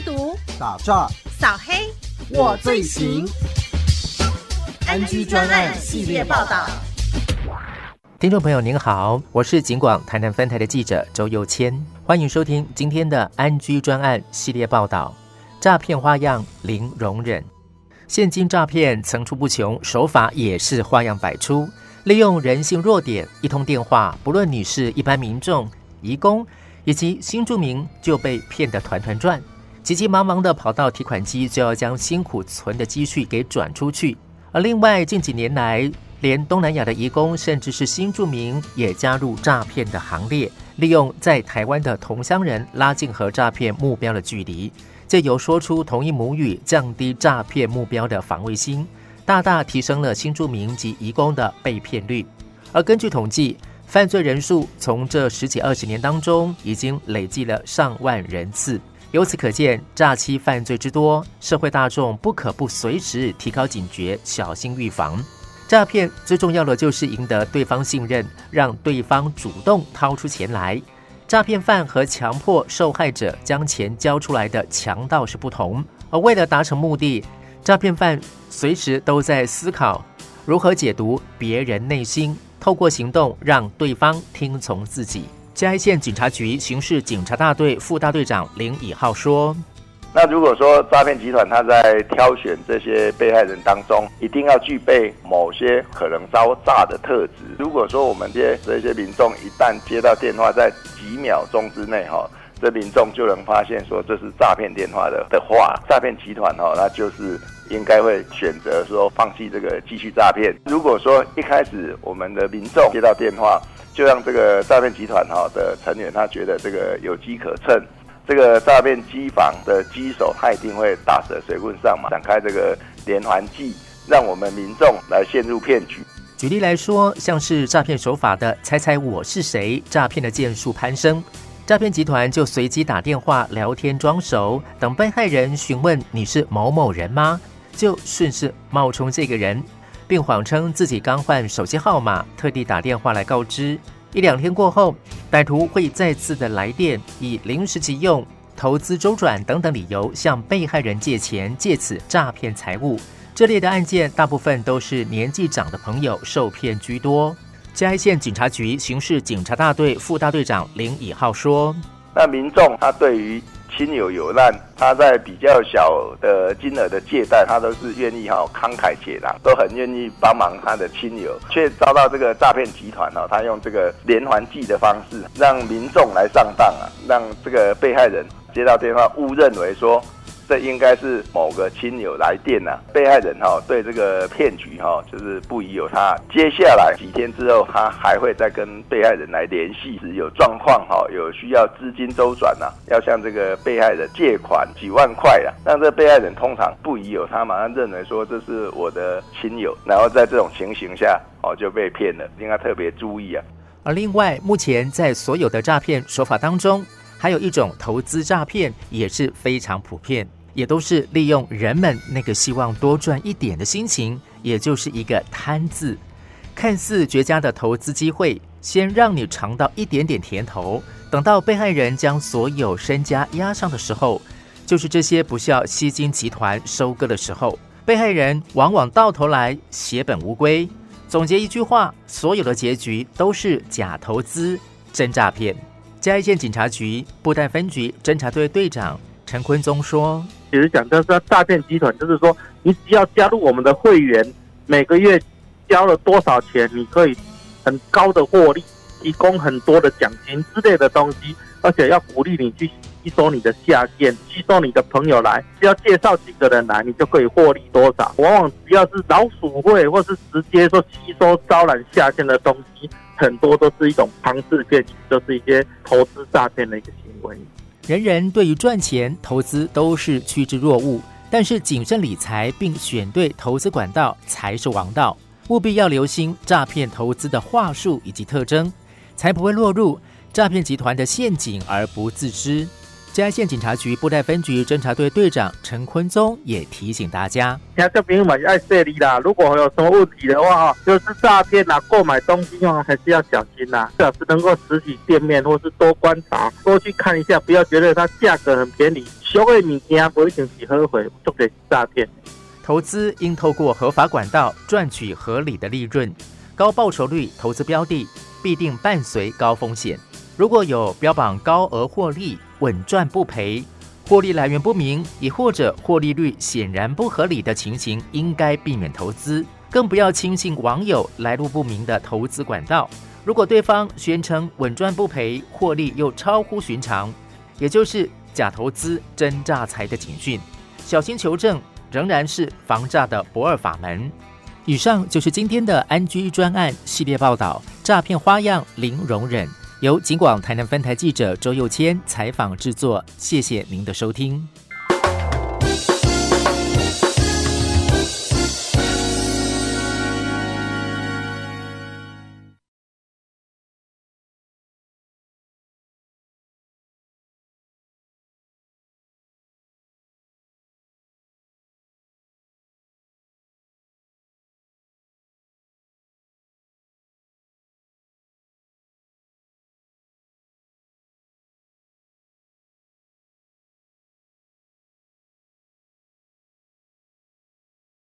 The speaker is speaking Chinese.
吸毒、打诈、扫黑，我最行。安居专案系列报道。听众朋友您好，我是警广台南分台的记者周佑谦，欢迎收听今天的安居专案系列报道。诈骗花样零容忍，现金诈骗层出不穷，手法也是花样百出。利用人性弱点，一通电话，不论你是一般民众、移工以及新住民，就被骗得团团转，急急忙忙的跑到提款机，就要将辛苦存的积蓄给转出去。而另外近几年来，连东南亚的移工，甚至是新住民，也加入诈骗的行列，利用在台湾的同乡人拉近和诈骗目标的距离，借由说出同一母语，降低诈骗目标的防卫心。大大提升了新住民及移工的被骗率，而根据统计，犯罪人数从这十几二十年当中已经累计了上万人次。由此可见，诈欺犯罪之多，社会大众不可不随时提高警觉，小心预防。诈骗最重要的就是赢得对方信任，让对方主动掏出钱来。诈骗犯和强迫受害者将钱交出来的强盗是不同，而为了达成目的。诈骗犯随时都在思考如何解读别人内心，透过行动让对方听从自己。嘉义县警察局刑事警察大队副大队长林以浩说：“那如果说诈骗集团他在挑选这些被害人当中，一定要具备某些可能遭诈的特质。如果说我们这些这些民众一旦接到电话，在几秒钟之内，哈。”这民众就能发现说这是诈骗电话的的话，诈骗集团哈，那就是应该会选择说放弃这个继续诈骗。如果说一开始我们的民众接到电话，就让这个诈骗集团哈的成员他觉得这个有机可乘，这个诈骗机房的机手他一定会打蛇随棍上嘛，展开这个连环计，让我们民众来陷入骗局。举例来说，像是诈骗手法的“猜猜我是谁”，诈骗的件数攀升。诈骗集团就随机打电话聊天装熟，等被害人询问你是某某人吗，就顺势冒充这个人，并谎称自己刚换手机号码，特地打电话来告知。一两天过后，歹徒会再次的来电，以临时急用、投资周转等等理由向被害人借钱，借此诈骗财物。这类的案件大部分都是年纪长的朋友受骗居多。嘉义县警察局刑事警察大队副大队长林以浩说：“那民众他对于亲友有难，他在比较小的金额的借贷，他都是愿意哈慷慨解囊，都很愿意帮忙他的亲友，却遭到这个诈骗集团哈，他用这个连环计的方式，让民众来上当啊，让这个被害人接到电话误认为说。”这应该是某个亲友来电呐，被害人哈对这个骗局哈就是不疑有他。接下来几天之后，他还会再跟被害人来联系，是有状况哈，有需要资金周转呐，要向这个被害人借款几万块啊。那这被害人通常不疑有他，马上认为说这是我的亲友，然后在这种情形下哦就被骗了，应该特别注意啊。而另外，目前在所有的诈骗手法当中，还有一种投资诈骗也是非常普遍。也都是利用人们那个希望多赚一点的心情，也就是一个贪字，看似绝佳的投资机会，先让你尝到一点点甜头，等到被害人将所有身家押上的时候，就是这些不孝吸金集团收割的时候，被害人往往到头来血本无归。总结一句话，所有的结局都是假投资、真诈骗。嘉义县警察局布袋分局侦查队队长陈坤宗说。其实讲就是，诈骗集团就是说，你只要加入我们的会员，每个月交了多少钱，你可以很高的获利，提供很多的奖金之类的东西，而且要鼓励你去吸收你的下线，吸收你的朋友来，只要介绍几个人来，你就可以获利多少。往往只要是老鼠会，或是直接说吸收招揽下线的东西，很多都是一种庞氏骗局，就是一些投资诈骗的一个行为。人人对于赚钱、投资都是趋之若鹜，但是谨慎理财并选对投资管道才是王道。务必要留心诈骗投资的话术以及特征，才不会落入诈骗集团的陷阱而不自知。嘉义县警察局布袋分局侦查队队长陈坤宗也提醒大家：，听这朋友们爱设立啦，如果有什么问题的话，就是诈骗啦，购买东西话还是要小心啦。最好是能够实体店面或是多观察，多去看一下，不要觉得它价格很便宜，小的物件不一定是好货，做的是诈骗。投资应透过合法管道赚取合理的利润，高报酬率投资标的必定伴随高风险。如果有标榜高额获利、稳赚不赔、获利来源不明，亦或者获利率显然不合理的情形，应该避免投资，更不要轻信网友来路不明的投资管道。如果对方宣称稳赚不赔、获利又超乎寻常，也就是假投资真诈财的警讯，小心求证。仍然是防诈的不二法门。以上就是今天的安居专案系列报道，诈骗花样零容忍，由警广台南分台记者周佑谦采访制作。谢谢您的收听。